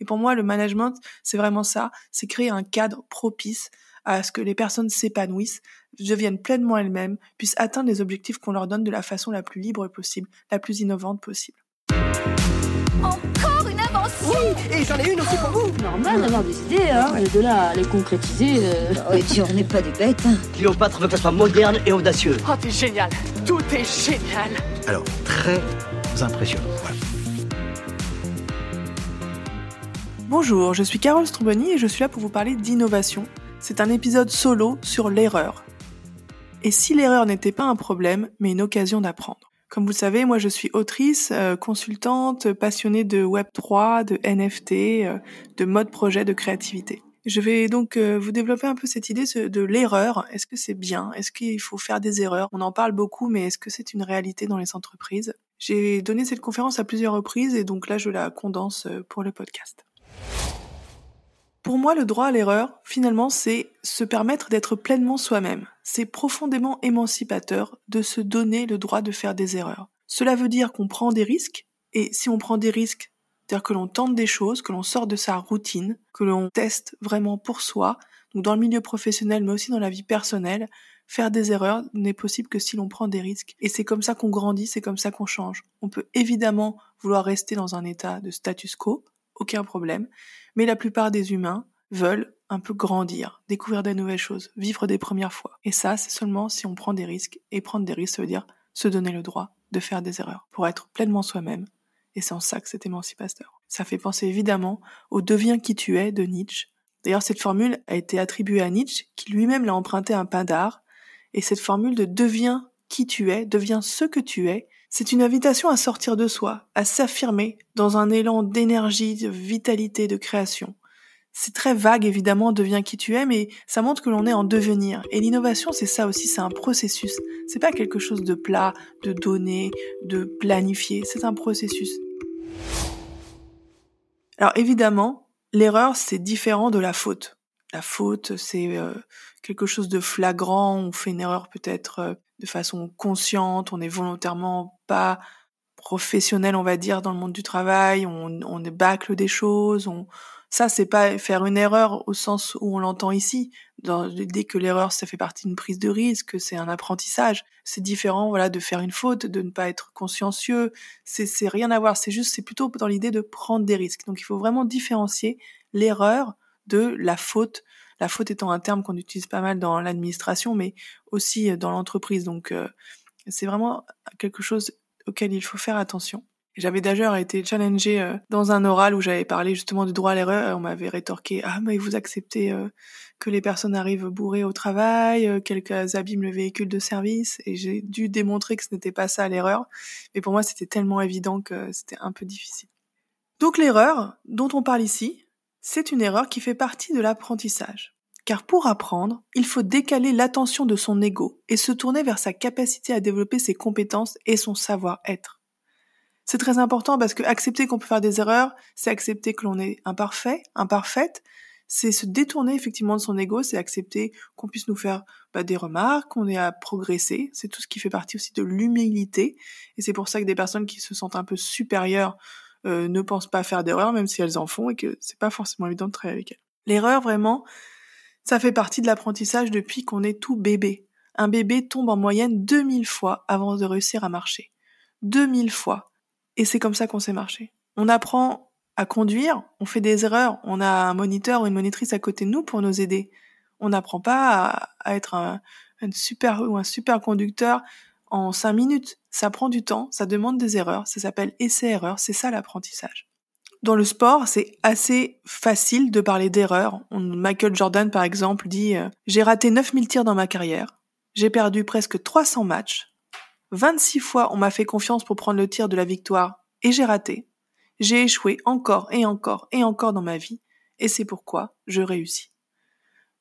Et pour moi, le management, c'est vraiment ça, c'est créer un cadre propice à ce que les personnes s'épanouissent, deviennent pleinement elles-mêmes, puissent atteindre les objectifs qu'on leur donne de la façon la plus libre possible, la plus innovante possible. Encore une invention Oui, et j'en ai une aussi pour vous. Normal d'avoir des idées, hein, et de là à les concrétiser. euh, Oh, Et puis on n'est pas des bêtes. hein. Cléopâtre veut qu'elle soit moderne et audacieuse. Oh, t'es génial Tout est génial Alors, très impressionnant. Voilà. Bonjour, je suis Carole Stromboni et je suis là pour vous parler d'innovation. C'est un épisode solo sur l'erreur. Et si l'erreur n'était pas un problème, mais une occasion d'apprendre? Comme vous le savez, moi je suis autrice, euh, consultante, passionnée de Web3, de NFT, euh, de mode projet, de créativité. Je vais donc euh, vous développer un peu cette idée de l'erreur. Est-ce que c'est bien? Est-ce qu'il faut faire des erreurs? On en parle beaucoup, mais est-ce que c'est une réalité dans les entreprises? J'ai donné cette conférence à plusieurs reprises et donc là je la condense pour le podcast. Pour moi, le droit à l'erreur, finalement, c'est se permettre d'être pleinement soi-même. C'est profondément émancipateur de se donner le droit de faire des erreurs. Cela veut dire qu'on prend des risques, et si on prend des risques, c'est-à-dire que l'on tente des choses, que l'on sort de sa routine, que l'on teste vraiment pour soi, donc dans le milieu professionnel, mais aussi dans la vie personnelle, faire des erreurs n'est possible que si l'on prend des risques. Et c'est comme ça qu'on grandit, c'est comme ça qu'on change. On peut évidemment vouloir rester dans un état de status quo, aucun problème, mais la plupart des humains veulent un peu grandir, découvrir des nouvelles choses, vivre des premières fois. Et ça, c'est seulement si on prend des risques. Et prendre des risques, ça veut dire se donner le droit de faire des erreurs pour être pleinement soi-même. Et c'est en ça que c'est émancipateur. Ça fait penser évidemment au deviens qui tu es de Nietzsche. D'ailleurs, cette formule a été attribuée à Nietzsche, qui lui-même l'a emprunté à un pindar. Et cette formule de deviens qui tu es, deviens ce que tu es, c'est une invitation à sortir de soi, à s'affirmer dans un élan d'énergie, de vitalité, de création. C'est très vague évidemment, deviens qui tu es, mais ça montre que l'on est en devenir. Et l'innovation, c'est ça aussi, c'est un processus. C'est pas quelque chose de plat, de donné, de planifié. C'est un processus. Alors évidemment, l'erreur, c'est différent de la faute. La faute, c'est euh, quelque chose de flagrant, on fait une erreur peut-être euh, de façon consciente, on est volontairement professionnel, on va dire, dans le monde du travail, on, on bâcle des choses, ça c'est pas faire une erreur au sens où on l'entend ici, l'idée que l'erreur ça fait partie d'une prise de risque, que c'est un apprentissage, c'est différent voilà de faire une faute, de ne pas être consciencieux, c'est rien à voir, c'est juste c'est plutôt dans l'idée de prendre des risques. Donc il faut vraiment différencier l'erreur de la faute. La faute étant un terme qu'on utilise pas mal dans l'administration, mais aussi dans l'entreprise. Donc euh, c'est vraiment quelque chose auquel il faut faire attention. J'avais d'ailleurs été challengée euh, dans un oral où j'avais parlé justement du droit à l'erreur et on m'avait rétorqué ah mais vous acceptez euh, que les personnes arrivent bourrées au travail, euh, qu'elles abîment le véhicule de service? Et j'ai dû démontrer que ce n'était pas ça l'erreur. Mais pour moi c'était tellement évident que c'était un peu difficile. Donc l'erreur dont on parle ici, c'est une erreur qui fait partie de l'apprentissage. Car pour apprendre, il faut décaler l'attention de son ego et se tourner vers sa capacité à développer ses compétences et son savoir-être. C'est très important parce que accepter qu'on peut faire des erreurs, c'est accepter que l'on est imparfait, imparfaite, c'est se détourner effectivement de son ego, c'est accepter qu'on puisse nous faire bah, des remarques, qu'on ait à progresser, c'est tout ce qui fait partie aussi de l'humilité, et c'est pour ça que des personnes qui se sentent un peu supérieures euh, ne pensent pas faire d'erreurs, même si elles en font, et que c'est pas forcément évident de travailler avec elles. L'erreur, vraiment, ça fait partie de l'apprentissage depuis qu'on est tout bébé. Un bébé tombe en moyenne 2000 fois avant de réussir à marcher. 2000 fois. Et c'est comme ça qu'on sait marcher. On apprend à conduire, on fait des erreurs, on a un moniteur ou une monitrice à côté de nous pour nous aider. On n'apprend pas à, être un, un, super ou un super conducteur en cinq minutes. Ça prend du temps, ça demande des erreurs, ça s'appelle essai-erreur, c'est ça l'apprentissage. Dans le sport, c'est assez facile de parler d'erreurs. Michael Jordan, par exemple, dit euh, J'ai raté 9000 tirs dans ma carrière. J'ai perdu presque 300 matchs. 26 fois, on m'a fait confiance pour prendre le tir de la victoire et j'ai raté. J'ai échoué encore et encore et encore dans ma vie et c'est pourquoi je réussis.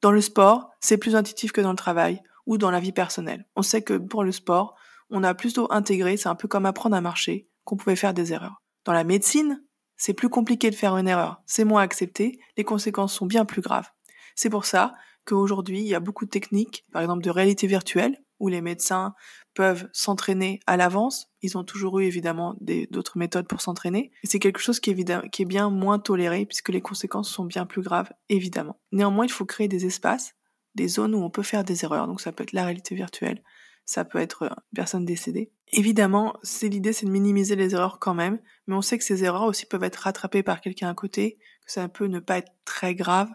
Dans le sport, c'est plus intuitif que dans le travail ou dans la vie personnelle. On sait que pour le sport, on a plutôt intégré, c'est un peu comme apprendre à marcher, qu'on pouvait faire des erreurs. Dans la médecine, c'est plus compliqué de faire une erreur, c'est moins accepté, les conséquences sont bien plus graves. C'est pour ça qu'aujourd'hui, il y a beaucoup de techniques, par exemple de réalité virtuelle, où les médecins peuvent s'entraîner à l'avance. Ils ont toujours eu évidemment d'autres méthodes pour s'entraîner. C'est quelque chose qui est, qui est bien moins toléré puisque les conséquences sont bien plus graves, évidemment. Néanmoins, il faut créer des espaces, des zones où on peut faire des erreurs. Donc ça peut être la réalité virtuelle, ça peut être une euh, personne décédée. Évidemment, c'est l'idée, c'est de minimiser les erreurs quand même, mais on sait que ces erreurs aussi peuvent être rattrapées par quelqu'un à côté, que ça peut ne pas être très grave,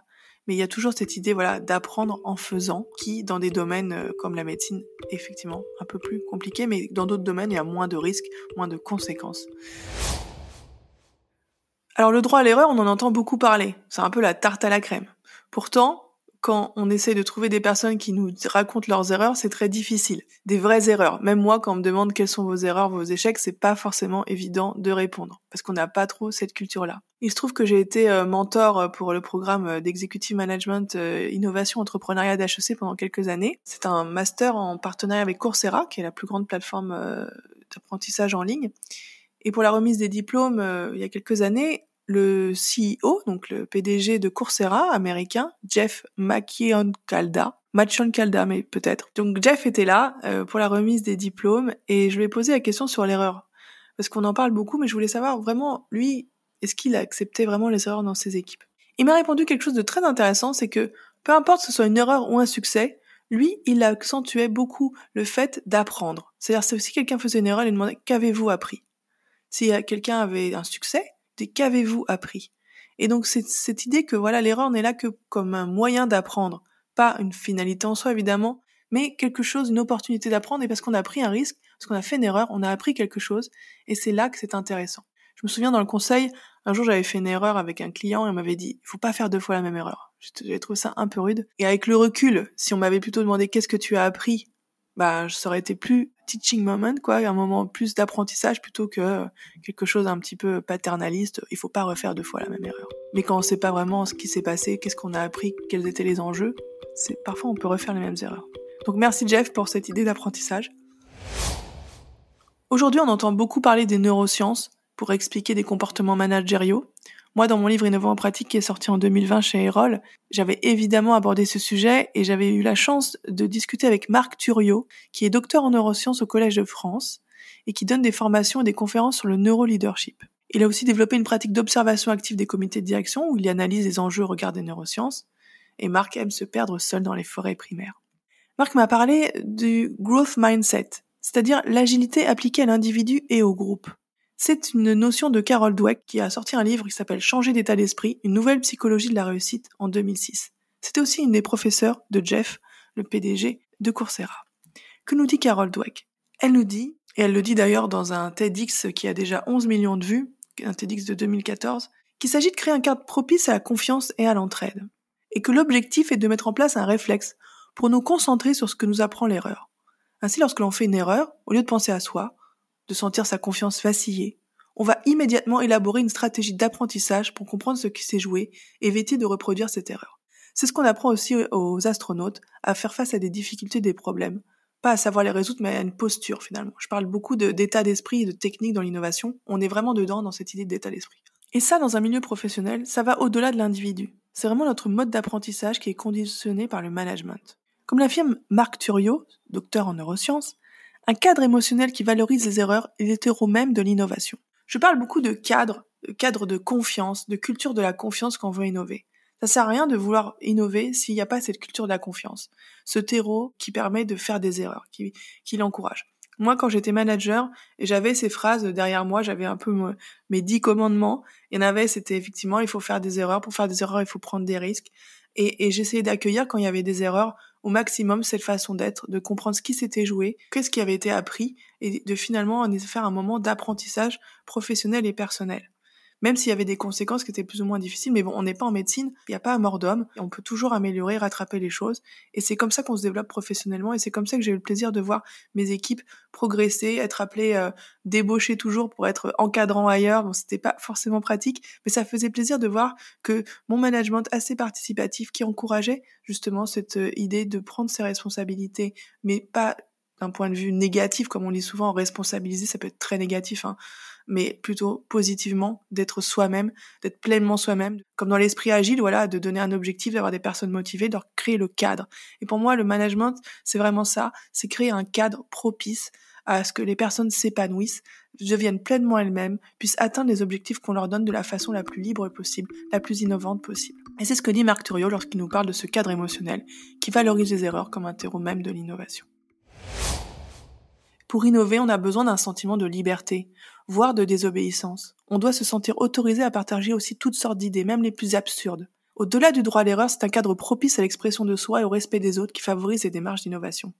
mais il y a toujours cette idée, voilà, d'apprendre en faisant, qui, dans des domaines euh, comme la médecine, effectivement, un peu plus compliqué, mais dans d'autres domaines, il y a moins de risques, moins de conséquences. Alors le droit à l'erreur, on en entend beaucoup parler. C'est un peu la tarte à la crème. Pourtant, quand on essaie de trouver des personnes qui nous racontent leurs erreurs, c'est très difficile. Des vraies erreurs. Même moi, quand on me demande quelles sont vos erreurs, vos échecs, c'est pas forcément évident de répondre. Parce qu'on n'a pas trop cette culture-là. Il se trouve que j'ai été euh, mentor euh, pour le programme euh, d'Executive Management Innovation Entrepreneuriat d'HEC pendant quelques années. C'est un master en partenariat avec Coursera, qui est la plus grande plateforme d'apprentissage en ligne. Et pour la remise des diplômes, il y a quelques années, le CEO, donc le PDG de Coursera américain, Jeff McKeown-Calda, Calda, mais peut-être. Donc Jeff était là euh, pour la remise des diplômes et je lui ai posé la question sur l'erreur. Parce qu'on en parle beaucoup, mais je voulais savoir vraiment, lui, est-ce qu'il a accepté vraiment les erreurs dans ses équipes? Il m'a répondu quelque chose de très intéressant, c'est que peu importe ce soit une erreur ou un succès, lui, il accentuait beaucoup le fait d'apprendre. C'est-à-dire, si quelqu'un faisait une erreur, il demandait qu'avez-vous appris? Si quelqu'un avait un succès, qu'avez-vous appris? Et donc cette idée que voilà l'erreur n'est là que comme un moyen d'apprendre, pas une finalité en soi évidemment, mais quelque chose, une opportunité d'apprendre et parce qu'on a pris un risque, parce qu'on a fait une erreur, on a appris quelque chose et c'est là que c'est intéressant. Je me souviens dans le conseil, un jour j'avais fait une erreur avec un client et on m'avait dit il faut pas faire deux fois la même erreur. J'avais trouvé ça un peu rude. Et avec le recul, si on m'avait plutôt demandé qu'est-ce que tu as appris? Bah ça aurait été plus teaching moment quoi, un moment plus d'apprentissage plutôt que quelque chose un petit peu paternaliste. Il faut pas refaire deux fois la même erreur. Mais quand on sait pas vraiment ce qui s'est passé, qu'est-ce qu'on a appris, quels étaient les enjeux, c'est parfois on peut refaire les mêmes erreurs. Donc merci Jeff pour cette idée d'apprentissage. Aujourd'hui, on entend beaucoup parler des neurosciences pour expliquer des comportements managériaux. Moi, dans mon livre Innovant en pratique qui est sorti en 2020 chez Erol, j'avais évidemment abordé ce sujet et j'avais eu la chance de discuter avec Marc Turiot, qui est docteur en neurosciences au Collège de France et qui donne des formations et des conférences sur le neuroleadership. Il a aussi développé une pratique d'observation active des comités de direction où il analyse les enjeux au regard des neurosciences. Et Marc aime se perdre seul dans les forêts primaires. Marc m'a parlé du growth mindset, c'est-à-dire l'agilité appliquée à l'individu et au groupe. C'est une notion de Carol Dweck qui a sorti un livre qui s'appelle Changer d'état d'esprit, une nouvelle psychologie de la réussite en 2006. C'était aussi une des professeurs de Jeff, le PDG de Coursera. Que nous dit Carol Dweck? Elle nous dit, et elle le dit d'ailleurs dans un TEDx qui a déjà 11 millions de vues, un TEDx de 2014, qu'il s'agit de créer un cadre propice à la confiance et à l'entraide. Et que l'objectif est de mettre en place un réflexe pour nous concentrer sur ce que nous apprend l'erreur. Ainsi, lorsque l'on fait une erreur, au lieu de penser à soi, de sentir sa confiance vaciller, on va immédiatement élaborer une stratégie d'apprentissage pour comprendre ce qui s'est joué et éviter de reproduire cette erreur. C'est ce qu'on apprend aussi aux astronautes, à faire face à des difficultés, des problèmes. Pas à savoir les résoudre, mais à une posture finalement. Je parle beaucoup d'état d'esprit et de technique dans l'innovation. On est vraiment dedans dans cette idée d'état d'esprit. Et ça, dans un milieu professionnel, ça va au-delà de l'individu. C'est vraiment notre mode d'apprentissage qui est conditionné par le management. Comme l'affirme Marc Turio, docteur en neurosciences, un cadre émotionnel qui valorise les erreurs est l'hétéro même de l'innovation. Je parle beaucoup de cadre, de cadre de confiance, de culture de la confiance quand on veut innover. Ça sert à rien de vouloir innover s'il n'y a pas cette culture de la confiance. Ce terreau qui permet de faire des erreurs, qui, qui l'encourage. Moi, quand j'étais manager, et j'avais ces phrases derrière moi, j'avais un peu mes dix commandements. Il y en avait, c'était effectivement, il faut faire des erreurs. Pour faire des erreurs, il faut prendre des risques. Et, et j'essayais d'accueillir quand il y avait des erreurs au maximum cette façon d'être, de comprendre ce qui s'était joué, qu'est-ce qui avait été appris, et de finalement en faire un moment d'apprentissage professionnel et personnel même s'il y avait des conséquences qui étaient plus ou moins difficiles. Mais bon, on n'est pas en médecine, il n'y a pas un mort d'homme, on peut toujours améliorer, rattraper les choses. Et c'est comme ça qu'on se développe professionnellement, et c'est comme ça que j'ai eu le plaisir de voir mes équipes progresser, être appelées euh, débauchées toujours pour être encadrant ailleurs. Bon, c'était pas forcément pratique, mais ça faisait plaisir de voir que mon management assez participatif, qui encourageait justement cette euh, idée de prendre ses responsabilités, mais pas d'un point de vue négatif, comme on dit souvent, responsabiliser, ça peut être très négatif, hein, mais plutôt positivement, d'être soi-même, d'être pleinement soi-même, comme dans l'esprit agile, voilà, de donner un objectif, d'avoir des personnes motivées, de créer le cadre. Et pour moi, le management, c'est vraiment ça, c'est créer un cadre propice à ce que les personnes s'épanouissent, deviennent pleinement elles-mêmes, puissent atteindre les objectifs qu'on leur donne de la façon la plus libre possible, la plus innovante possible. Et c'est ce que dit Marc Turiot lorsqu'il nous parle de ce cadre émotionnel qui valorise les erreurs comme un terreau même de l'innovation. Pour innover, on a besoin d'un sentiment de liberté, voire de désobéissance. On doit se sentir autorisé à partager aussi toutes sortes d'idées, même les plus absurdes. Au-delà du droit à l'erreur, c'est un cadre propice à l'expression de soi et au respect des autres qui favorise les démarches d'innovation.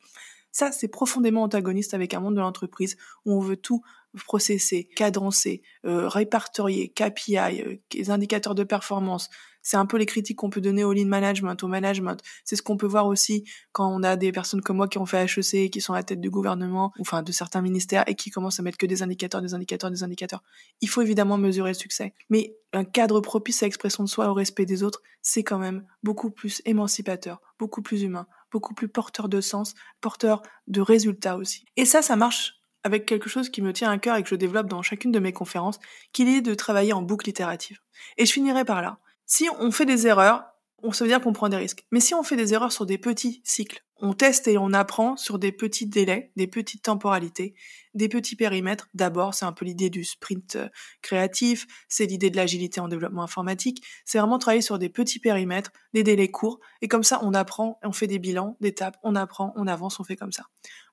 Ça, c'est profondément antagoniste avec un monde de l'entreprise où on veut tout processer, cadencer, euh, répertorier, KPI, euh, les indicateurs de performance. C'est un peu les critiques qu'on peut donner au lean management, au management. C'est ce qu'on peut voir aussi quand on a des personnes comme moi qui ont fait HEC, qui sont à la tête du gouvernement, enfin de certains ministères, et qui commencent à mettre que des indicateurs, des indicateurs, des indicateurs. Il faut évidemment mesurer le succès. Mais un cadre propice à l'expression de soi au respect des autres, c'est quand même beaucoup plus émancipateur, beaucoup plus humain, beaucoup plus porteur de sens, porteur de résultats aussi. Et ça, ça marche avec quelque chose qui me tient à cœur et que je développe dans chacune de mes conférences, qu'il est de travailler en boucle itérative. Et je finirai par là. Si on fait des erreurs, on se veut dire qu'on prend des risques. Mais si on fait des erreurs sur des petits cycles, on teste et on apprend sur des petits délais, des petites temporalités, des petits périmètres. D'abord, c'est un peu l'idée du sprint euh, créatif, c'est l'idée de l'agilité en développement informatique. C'est vraiment travailler sur des petits périmètres, des délais courts, et comme ça, on apprend, on fait des bilans d'étapes, on apprend, on avance, on fait comme ça.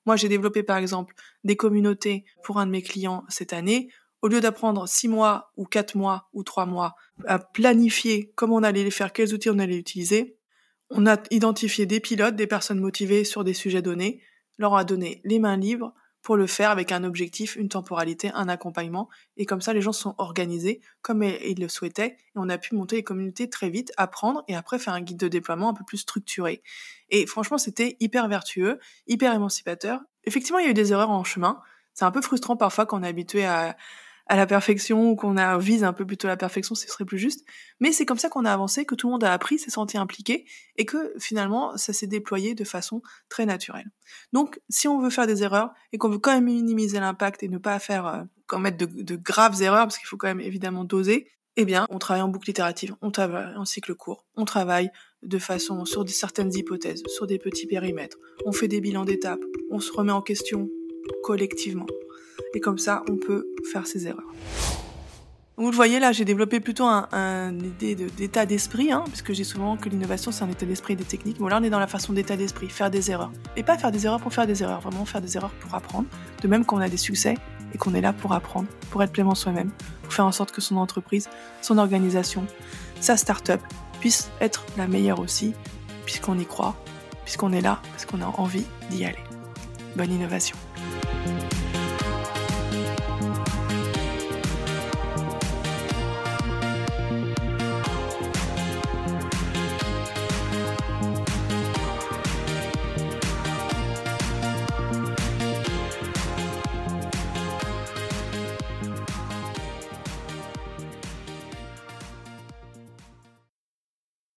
Moi, j'ai développé par exemple des communautés pour un de mes clients cette année au lieu d'apprendre six mois ou quatre mois ou trois mois à planifier comment on allait les faire, quels outils on allait utiliser, on a identifié des pilotes, des personnes motivées sur des sujets donnés, leur a donné les mains libres pour le faire avec un objectif, une temporalité, un accompagnement. Et comme ça, les gens sont organisés comme ils le souhaitaient. Et on a pu monter les communautés très vite, apprendre et après faire un guide de déploiement un peu plus structuré. Et franchement, c'était hyper vertueux, hyper émancipateur. Effectivement, il y a eu des erreurs en chemin. C'est un peu frustrant parfois quand on est habitué à, à la perfection ou qu'on a vise un peu plutôt la perfection, ce serait plus juste. Mais c'est comme ça qu'on a avancé, que tout le monde a appris, s'est senti impliqué et que finalement ça s'est déployé de façon très naturelle. Donc si on veut faire des erreurs et qu'on veut quand même minimiser l'impact et ne pas faire euh, commettre de, graves erreurs parce qu'il faut quand même évidemment doser, eh bien on travaille en boucle itérative, on travaille en cycle court, on travaille de façon sur certaines hypothèses, sur des petits périmètres, on fait des bilans d'étapes, on se remet en question collectivement et comme ça on peut faire ses erreurs. Vous le voyez là, j'ai développé plutôt un, un idée d'état d'esprit, hein, parce que j'ai souvent que l'innovation c'est un état d'esprit et des techniques. Bon là on est dans la façon d'état d'esprit, faire des erreurs. Et pas faire des erreurs pour faire des erreurs, vraiment faire des erreurs pour apprendre. De même qu'on a des succès et qu'on est là pour apprendre, pour être pleinement soi-même, pour faire en sorte que son entreprise, son organisation, sa start-up puisse être la meilleure aussi, puisqu'on y croit, puisqu'on est là, parce qu'on a envie d'y aller. Bonne innovation.